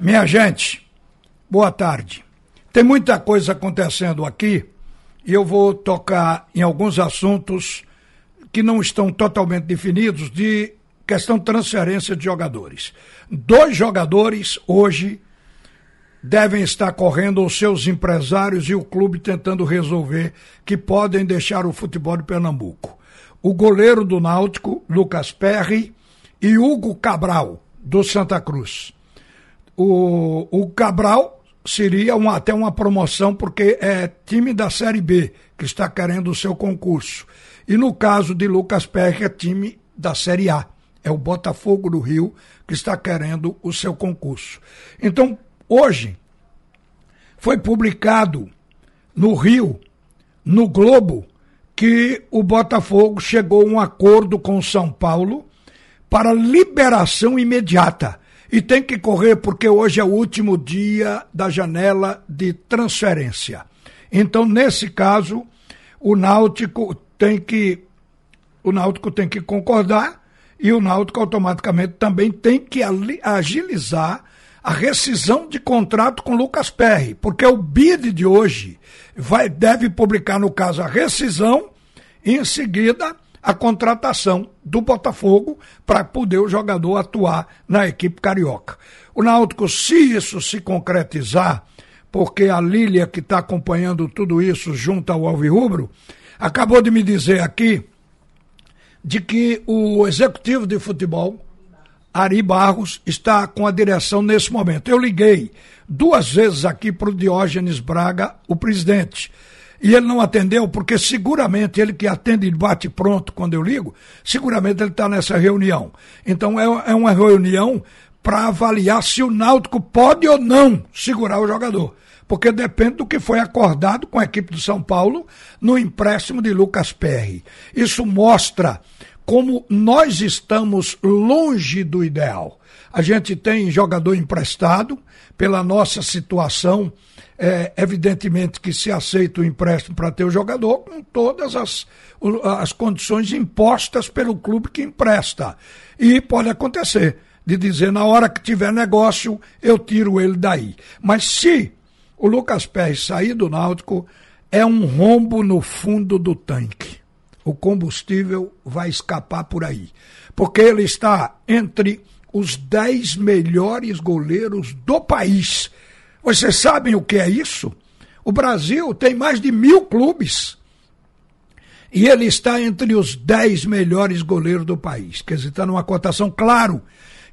Minha gente, boa tarde. Tem muita coisa acontecendo aqui e eu vou tocar em alguns assuntos que não estão totalmente definidos de questão de transferência de jogadores. Dois jogadores hoje devem estar correndo os seus empresários e o clube tentando resolver que podem deixar o futebol de Pernambuco. O goleiro do Náutico, Lucas Perry, e Hugo Cabral, do Santa Cruz. O, o Cabral seria uma, até uma promoção, porque é time da Série B que está querendo o seu concurso. E no caso de Lucas Perry, é time da Série A. É o Botafogo do Rio que está querendo o seu concurso. Então, hoje, foi publicado no Rio, no Globo, que o Botafogo chegou a um acordo com São Paulo para liberação imediata. E tem que correr porque hoje é o último dia da janela de transferência. Então, nesse caso, o Náutico tem que o Náutico tem que concordar e o Náutico automaticamente também tem que agilizar a rescisão de contrato com Lucas Perry, porque o BID de hoje vai deve publicar no caso a rescisão e em seguida a contratação do Botafogo para poder o jogador atuar na equipe carioca. O Náutico, se isso se concretizar, porque a Lília que está acompanhando tudo isso junto ao Alvirrubro, acabou de me dizer aqui de que o executivo de futebol, Ari Barros, está com a direção nesse momento. Eu liguei duas vezes aqui para o Diógenes Braga, o presidente e ele não atendeu, porque seguramente ele que atende e bate pronto quando eu ligo, seguramente ele está nessa reunião. Então é, é uma reunião para avaliar se o Náutico pode ou não segurar o jogador. Porque depende do que foi acordado com a equipe do São Paulo no empréstimo de Lucas Perry. Isso mostra como nós estamos longe do ideal. A gente tem jogador emprestado, pela nossa situação é, evidentemente que se aceita o empréstimo para ter o jogador com todas as, as condições impostas pelo clube que empresta. E pode acontecer de dizer, na hora que tiver negócio, eu tiro ele daí. Mas se o Lucas Pérez sair do Náutico, é um rombo no fundo do tanque. O combustível vai escapar por aí. Porque ele está entre os dez melhores goleiros do país vocês sabem o que é isso? O Brasil tem mais de mil clubes. E ele está entre os dez melhores goleiros do país. Quer dizer, está numa cotação, claro,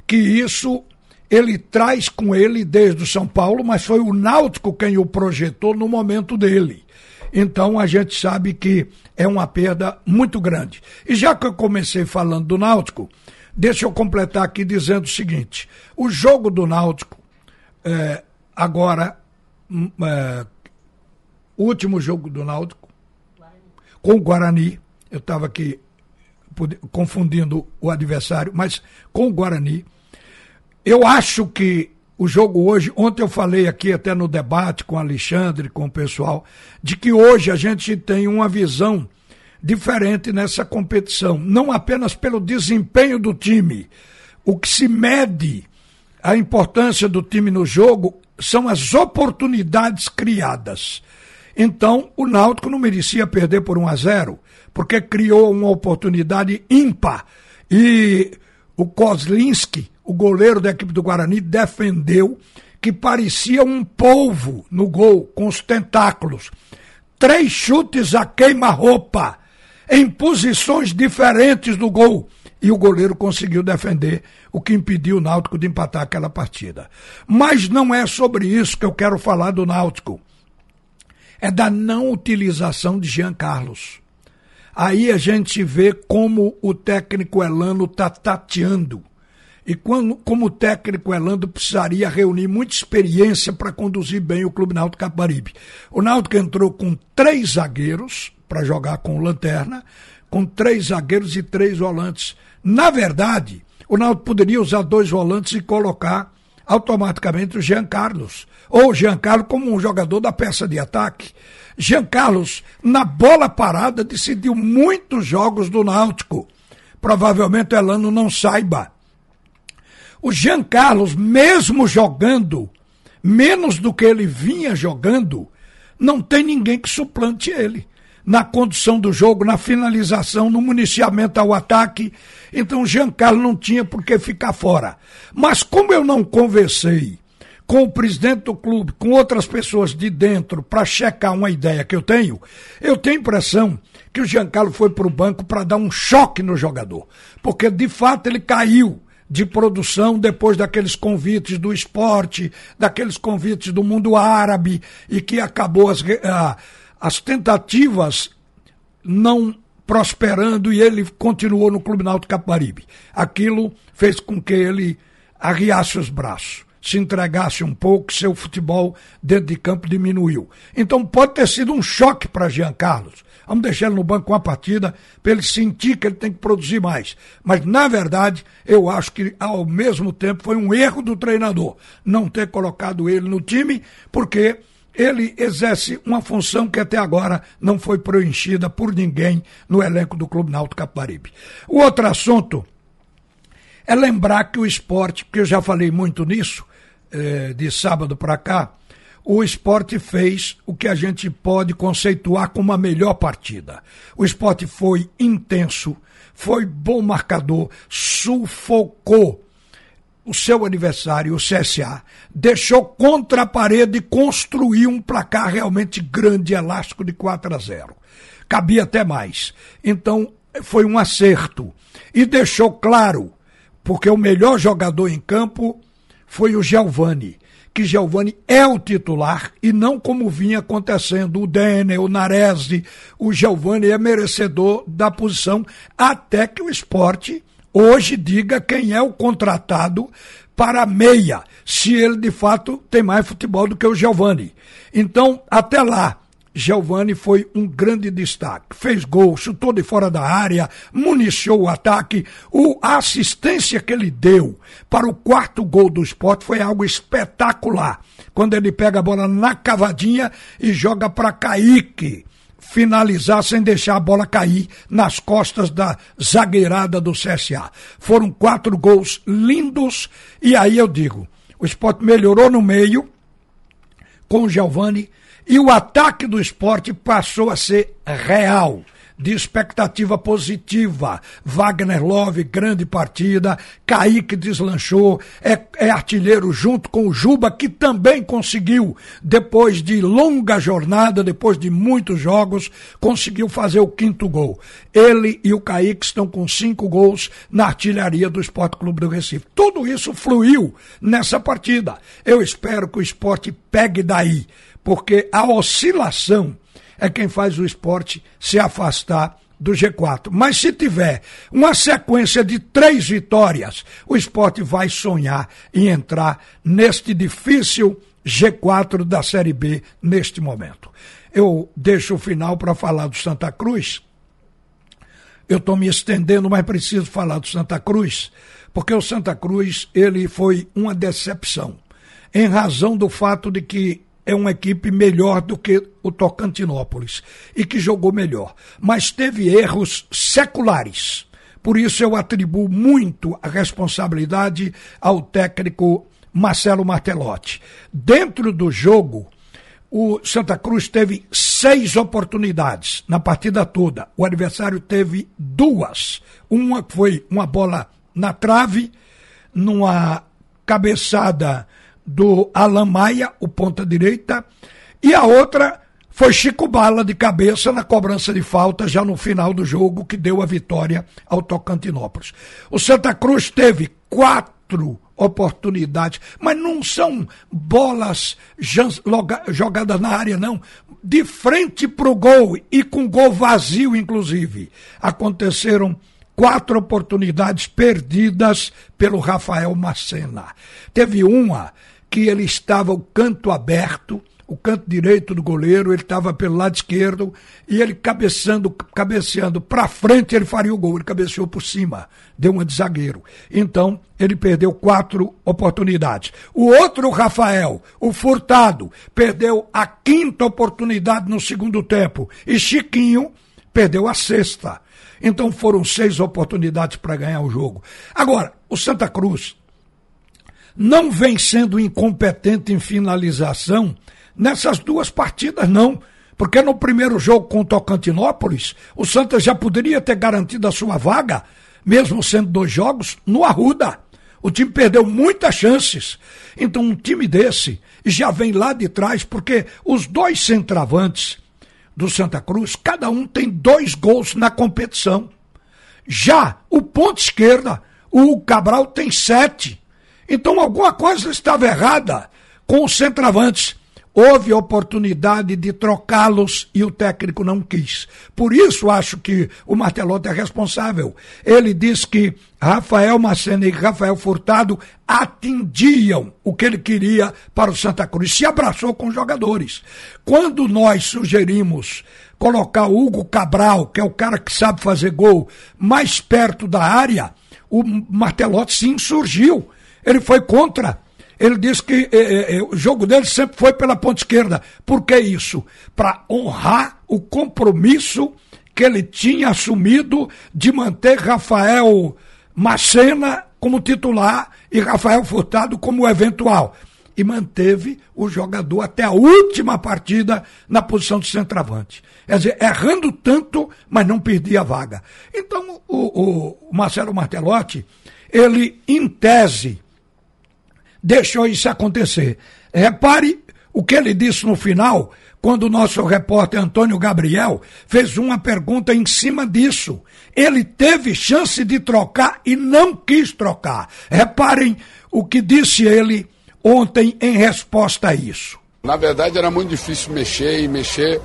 que isso ele traz com ele desde o São Paulo, mas foi o Náutico quem o projetou no momento dele. Então a gente sabe que é uma perda muito grande. E já que eu comecei falando do Náutico, deixa eu completar aqui dizendo o seguinte: o jogo do Náutico é, Agora, hum, é, último jogo do Náutico, com o Guarani, eu estava aqui confundindo o adversário, mas com o Guarani. Eu acho que o jogo hoje, ontem eu falei aqui até no debate com o Alexandre, com o pessoal, de que hoje a gente tem uma visão diferente nessa competição, não apenas pelo desempenho do time. O que se mede a importância do time no jogo são as oportunidades criadas. Então, o Náutico não merecia perder por 1 a 0, porque criou uma oportunidade ímpar. E o Kozlinski, o goleiro da equipe do Guarani, defendeu que parecia um polvo no gol, com os tentáculos. Três chutes a queima-roupa, em posições diferentes do gol e o goleiro conseguiu defender, o que impediu o Náutico de empatar aquela partida. Mas não é sobre isso que eu quero falar do Náutico. É da não utilização de Jean Carlos. Aí a gente vê como o técnico Elano está tateando. E quando, como o técnico Elano precisaria reunir muita experiência para conduzir bem o Clube Náutico Caparibe. O Náutico entrou com três zagueiros para jogar com o Lanterna, com três zagueiros e três volantes na verdade, o Náutico poderia usar dois volantes e colocar automaticamente o Jean Carlos. Ou o Jean Carlos como um jogador da peça de ataque. Jean Carlos, na bola parada, decidiu muitos jogos do Náutico. Provavelmente o Elano não saiba. O Jean Carlos, mesmo jogando menos do que ele vinha jogando, não tem ninguém que suplante ele na condução do jogo, na finalização, no municiamento ao ataque. Então o Giancarlo não tinha por que ficar fora. Mas como eu não conversei com o presidente do clube, com outras pessoas de dentro, para checar uma ideia que eu tenho, eu tenho impressão que o Giancarlo foi para o banco para dar um choque no jogador. Porque de fato ele caiu de produção depois daqueles convites do esporte, daqueles convites do mundo árabe e que acabou as, ah, as tentativas não prosperando e ele continuou no Clube Náutico Caparibe. Aquilo fez com que ele arriasse os braços, se entregasse um pouco, seu futebol dentro de campo diminuiu. Então pode ter sido um choque para Jean Carlos. Vamos deixar ele no banco uma partida para ele sentir que ele tem que produzir mais. Mas, na verdade, eu acho que, ao mesmo tempo, foi um erro do treinador não ter colocado ele no time, porque ele exerce uma função que até agora não foi preenchida por ninguém no elenco do Clube Náutico Caparibe. O outro assunto é lembrar que o esporte, porque eu já falei muito nisso, eh, de sábado para cá, o esporte fez o que a gente pode conceituar como a melhor partida. O esporte foi intenso, foi bom marcador, sufocou o seu adversário, o CSA, deixou contra a parede construiu um placar realmente grande, elástico, de 4 a 0. Cabia até mais. Então, foi um acerto. E deixou claro, porque o melhor jogador em campo foi o Giovani, que Giovani é o titular e não como vinha acontecendo o Denner, o Narese, o Giovani é merecedor da posição até que o esporte hoje diga quem é o contratado para meia, se ele de fato tem mais futebol do que o Giovani. Então, até lá, Giovani foi um grande destaque. Fez gol, chutou de fora da área, municiou o ataque. O, a assistência que ele deu para o quarto gol do esporte foi algo espetacular. Quando ele pega a bola na cavadinha e joga para Kaique finalizar sem deixar a bola cair nas costas da zagueirada do CSA. Foram quatro gols lindos e aí eu digo, o esporte melhorou no meio com o Giovani e o ataque do esporte passou a ser real de expectativa positiva. Wagner Love, grande partida. Kaique deslanchou, é, é artilheiro junto com o Juba, que também conseguiu, depois de longa jornada, depois de muitos jogos, conseguiu fazer o quinto gol. Ele e o Kaique estão com cinco gols na artilharia do Esporte Clube do Recife. Tudo isso fluiu nessa partida. Eu espero que o esporte pegue daí, porque a oscilação é quem faz o esporte se afastar do G4. Mas se tiver uma sequência de três vitórias, o esporte vai sonhar em entrar neste difícil G4 da Série B neste momento. Eu deixo o final para falar do Santa Cruz. Eu estou me estendendo, mas preciso falar do Santa Cruz, porque o Santa Cruz ele foi uma decepção, em razão do fato de que é uma equipe melhor do que o Tocantinópolis e que jogou melhor, mas teve erros seculares. Por isso eu atribuo muito a responsabilidade ao técnico Marcelo Martelotti. Dentro do jogo, o Santa Cruz teve seis oportunidades na partida toda. O adversário teve duas. Uma foi uma bola na trave, numa cabeçada do Alan Maia, o ponta direita, e a outra foi Chico Bala de cabeça na cobrança de falta já no final do jogo que deu a vitória ao Tocantinópolis. O Santa Cruz teve quatro oportunidades, mas não são bolas jogadas na área, não. De frente para o gol e com gol vazio, inclusive. Aconteceram quatro oportunidades perdidas pelo Rafael Macena. Teve uma que ele estava o canto aberto, o canto direito do goleiro, ele estava pelo lado esquerdo e ele cabeceando, cabeceando para frente, ele faria o gol. Ele cabeceou por cima, deu uma de zagueiro. Então, ele perdeu quatro oportunidades. O outro, Rafael, o Furtado, perdeu a quinta oportunidade no segundo tempo. E Chiquinho perdeu a sexta. Então foram seis oportunidades para ganhar o jogo. Agora, o Santa Cruz não vem sendo incompetente em finalização nessas duas partidas, não. Porque no primeiro jogo com o Tocantinópolis, o Santa já poderia ter garantido a sua vaga, mesmo sendo dois jogos, no Arruda. O time perdeu muitas chances. Então, um time desse já vem lá de trás, porque os dois centravantes do Santa Cruz, cada um tem dois gols na competição. Já o ponto esquerda, o Cabral tem sete. Então, alguma coisa estava errada com os centravantes houve oportunidade de trocá-los e o técnico não quis. Por isso acho que o Martelotti é responsável. Ele diz que Rafael Macena e Rafael Furtado atendiam o que ele queria para o Santa Cruz. Se abraçou com os jogadores. Quando nós sugerimos colocar o Hugo Cabral, que é o cara que sabe fazer gol, mais perto da área, o Martelotti se insurgiu. Ele foi contra ele disse que eh, eh, eh, o jogo dele sempre foi pela ponta esquerda. Por que isso? Para honrar o compromisso que ele tinha assumido de manter Rafael Macena como titular e Rafael Furtado como eventual. E manteve o jogador até a última partida na posição de centroavante. Quer dizer, errando tanto, mas não perdia a vaga. Então, o, o Marcelo Martelotti, ele, em tese, deixou isso acontecer. Repare o que ele disse no final, quando o nosso repórter Antônio Gabriel fez uma pergunta em cima disso. Ele teve chance de trocar e não quis trocar. Reparem o que disse ele ontem em resposta a isso. Na verdade, era muito difícil mexer e mexer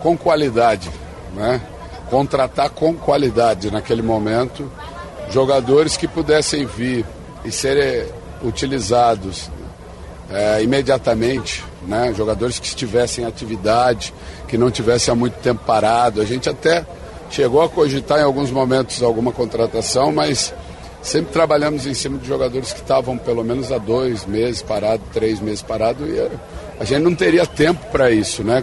com qualidade, né? Contratar com qualidade naquele momento jogadores que pudessem vir e serem utilizados é, imediatamente, né? jogadores que estivessem em atividade, que não tivessem há muito tempo parado. A gente até chegou a cogitar em alguns momentos alguma contratação, mas sempre trabalhamos em cima de jogadores que estavam pelo menos há dois meses parado, três meses parado, e a gente não teria tempo para isso, né?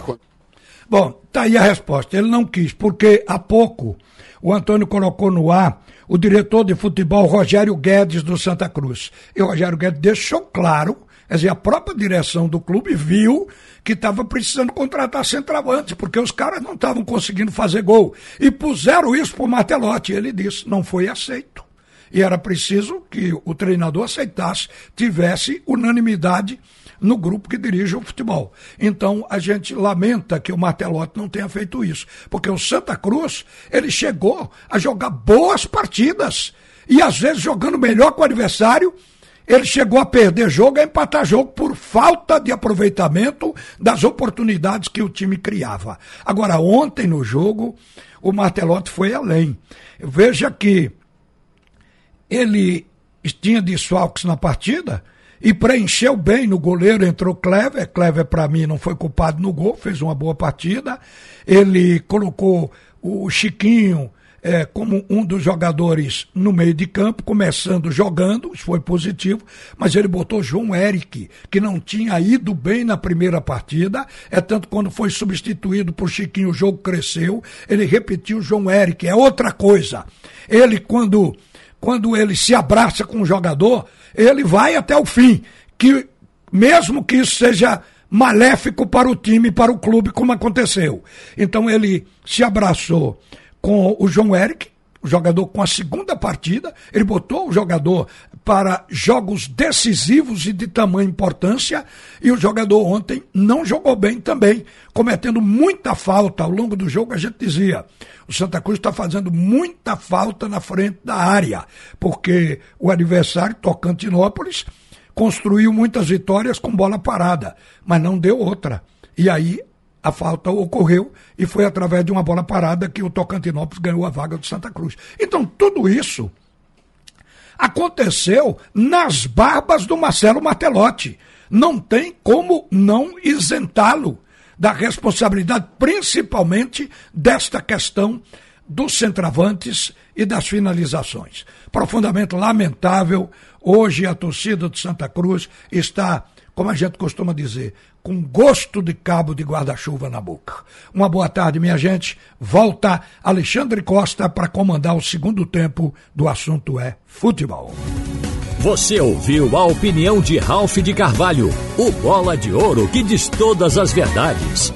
Bom, tá aí a resposta. Ele não quis, porque há pouco o Antônio colocou no ar o diretor de futebol Rogério Guedes do Santa Cruz. E o Rogério Guedes deixou claro, quer dizer, a própria direção do clube viu que estava precisando contratar centroavante, porque os caras não estavam conseguindo fazer gol. E puseram isso para o Martelotti. Ele disse, não foi aceito. E era preciso que o treinador aceitasse, tivesse unanimidade no grupo que dirige o futebol. Então a gente lamenta que o Martelotti não tenha feito isso, porque o Santa Cruz, ele chegou a jogar boas partidas e às vezes jogando melhor que o adversário, ele chegou a perder jogo, a empatar jogo por falta de aproveitamento das oportunidades que o time criava. Agora, ontem no jogo, o Martelotti foi além. Veja que ele tinha desfalques na partida, e preencheu bem no goleiro, entrou Clever. Clever, para mim, não foi culpado no gol, fez uma boa partida. Ele colocou o Chiquinho é, como um dos jogadores no meio de campo, começando jogando, isso foi positivo, mas ele botou João Eric, que não tinha ido bem na primeira partida, é tanto quando foi substituído por Chiquinho, o jogo cresceu, ele repetiu João Eric, é outra coisa. Ele, quando, quando ele se abraça com o jogador, ele vai até o fim. Que mesmo que isso seja maléfico para o time, para o clube, como aconteceu. Então ele se abraçou com o João Eric, o jogador com a segunda partida, ele botou o jogador para jogos decisivos e de tamanha importância, e o jogador ontem não jogou bem também, cometendo muita falta ao longo do jogo. A gente dizia: o Santa Cruz está fazendo muita falta na frente da área, porque o adversário, Tocantinópolis, construiu muitas vitórias com bola parada, mas não deu outra. E aí a falta ocorreu e foi através de uma bola parada que o Tocantinópolis ganhou a vaga do Santa Cruz. Então, tudo isso aconteceu nas barbas do Marcelo Martelotti. Não tem como não isentá-lo da responsabilidade, principalmente desta questão dos centravantes e das finalizações. Profundamente lamentável. Hoje a torcida de Santa Cruz está como a gente costuma dizer, com gosto de cabo de guarda-chuva na boca. Uma boa tarde, minha gente. Volta Alexandre Costa para comandar o segundo tempo do assunto é futebol. Você ouviu a opinião de Ralph de Carvalho, o bola de ouro que diz todas as verdades.